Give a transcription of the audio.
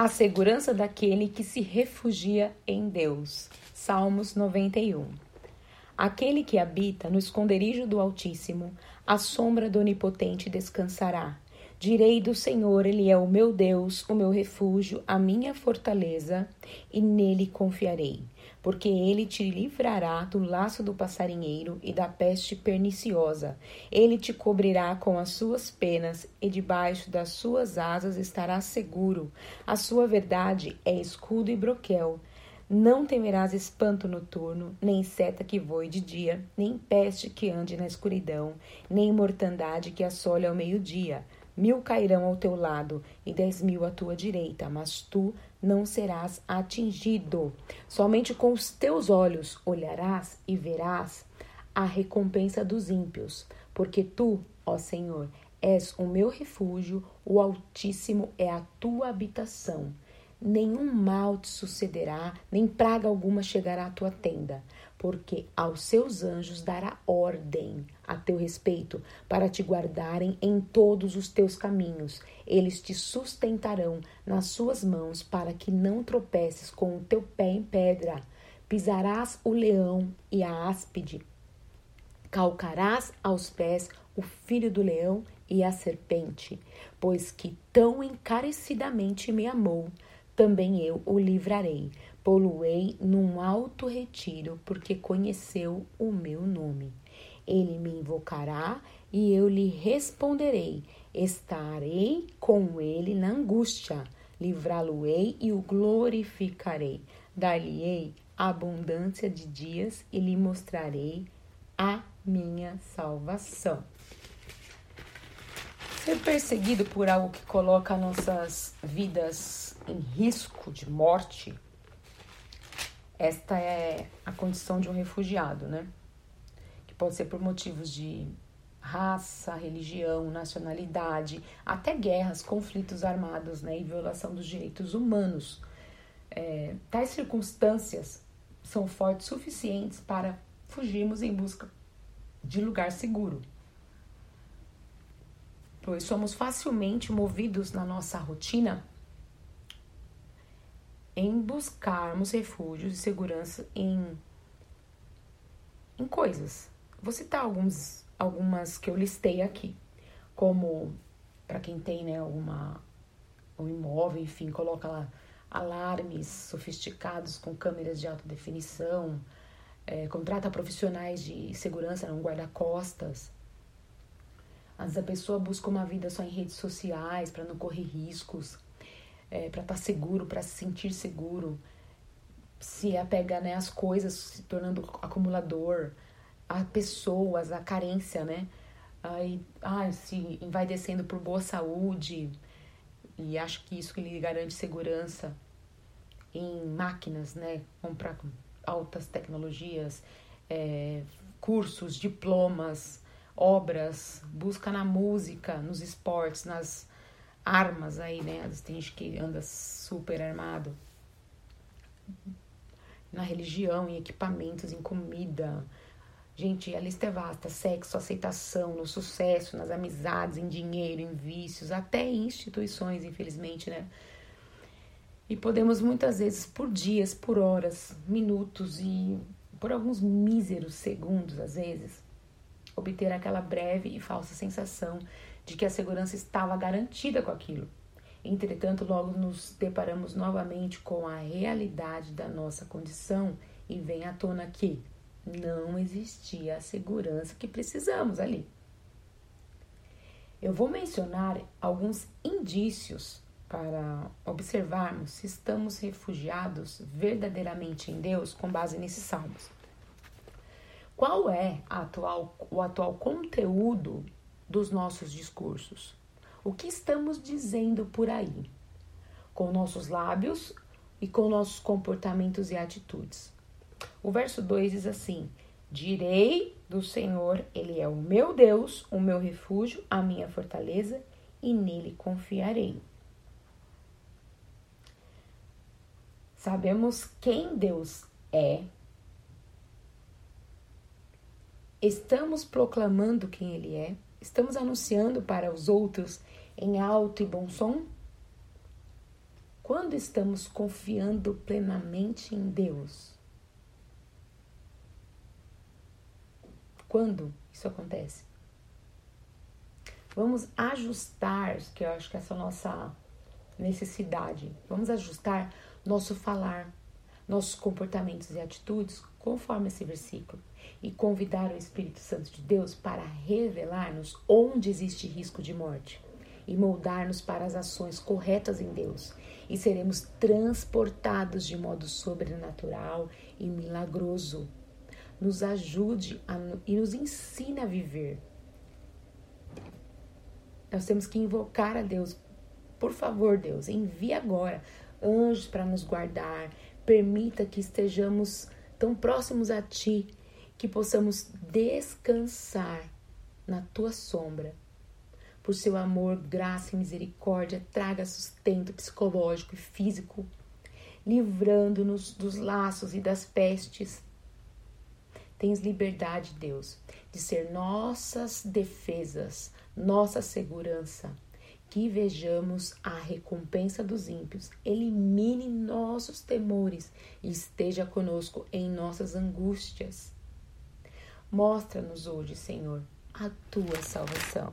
a segurança daquele que se refugia em Deus. Salmos 91. Aquele que habita no esconderijo do Altíssimo, a sombra do Onipotente descansará. Direi do Senhor, Ele é o meu Deus, o meu refúgio, a minha fortaleza, e nele confiarei. Porque ele te livrará do laço do passarinheiro e da peste perniciosa. Ele te cobrirá com as suas penas, e debaixo das suas asas estarás seguro. A sua verdade é escudo e broquel. Não temerás espanto noturno, nem seta que voe de dia, nem peste que ande na escuridão, nem mortandade que assole ao meio-dia. Mil cairão ao teu lado e dez mil à tua direita, mas tu não serás atingido. Somente com os teus olhos olharás e verás a recompensa dos ímpios, porque tu, ó Senhor, és o meu refúgio, o Altíssimo é a tua habitação. Nenhum mal te sucederá, nem praga alguma chegará à tua tenda porque aos seus anjos dará ordem a teu respeito, para te guardarem em todos os teus caminhos. Eles te sustentarão nas suas mãos, para que não tropeces com o teu pé em pedra. Pisarás o leão e a áspide, calcarás aos pés o filho do leão e a serpente, pois que tão encarecidamente me amou, também eu o livrarei Poluei num alto retiro, porque conheceu o meu nome. Ele me invocará e eu lhe responderei. Estarei com ele na angústia, livrá-lo-ei e o glorificarei. Dar-lhe-ei abundância de dias e lhe mostrarei a minha salvação. Ser perseguido por algo que coloca nossas vidas em risco de morte esta é a condição de um refugiado, né? Que pode ser por motivos de raça, religião, nacionalidade, até guerras, conflitos armados, né? E violação dos direitos humanos. É, tais circunstâncias são fortes suficientes para fugirmos em busca de lugar seguro. Pois somos facilmente movidos na nossa rotina em buscarmos refúgios e segurança em, em coisas. Vou citar alguns, algumas que eu listei aqui, como para quem tem né, alguma, um imóvel, enfim, coloca lá alarmes sofisticados com câmeras de alta definição, é, contrata profissionais de segurança, um guarda-costas. Às vezes a pessoa busca uma vida só em redes sociais para não correr riscos é, para estar tá seguro, para se sentir seguro, se apega né, às coisas, se tornando acumulador, a pessoas, a carência, né? Aí, ah, se vai descendo por boa saúde e acho que isso que lhe garante segurança em máquinas, né? Comprar altas tecnologias, é, cursos, diplomas, obras, busca na música, nos esportes, nas armas aí, né? Tem gente que anda super armado. Na religião, em equipamentos, em comida. Gente, a lista é vasta: sexo, aceitação, no sucesso, nas amizades, em dinheiro, em vícios, até em instituições, infelizmente, né? E podemos muitas vezes, por dias, por horas, minutos e por alguns míseros segundos, às vezes, obter aquela breve e falsa sensação de que a segurança estava garantida com aquilo. Entretanto, logo nos deparamos novamente com a realidade da nossa condição e vem à tona que não existia a segurança que precisamos ali. Eu vou mencionar alguns indícios para observarmos se estamos refugiados verdadeiramente em Deus com base nesses salmos. Qual é atual, o atual conteúdo dos nossos discursos. O que estamos dizendo por aí? Com nossos lábios e com nossos comportamentos e atitudes. O verso 2 diz assim: Direi do Senhor, Ele é o meu Deus, o meu refúgio, a minha fortaleza, e nele confiarei. Sabemos quem Deus é. Estamos proclamando quem Ele é. Estamos anunciando para os outros em alto e bom som? Quando estamos confiando plenamente em Deus? Quando isso acontece? Vamos ajustar, que eu acho que essa é a nossa necessidade. Vamos ajustar nosso falar, nossos comportamentos e atitudes conforme esse versículo e convidar o Espírito Santo de Deus para revelar-nos onde existe risco de morte e moldar-nos para as ações corretas em Deus e seremos transportados de modo sobrenatural e milagroso. Nos ajude a, e nos ensine a viver. Nós temos que invocar a Deus. Por favor, Deus, envie agora anjos para nos guardar. Permita que estejamos tão próximos a Ti que possamos descansar na Tua sombra. Por seu amor, graça e misericórdia, traga sustento psicológico e físico, livrando-nos dos laços e das pestes. Tens liberdade, Deus, de ser nossas defesas, nossa segurança que vejamos a recompensa dos ímpios, elimine nossos temores e esteja conosco em nossas angústias. Mostra-nos hoje, Senhor, a tua salvação.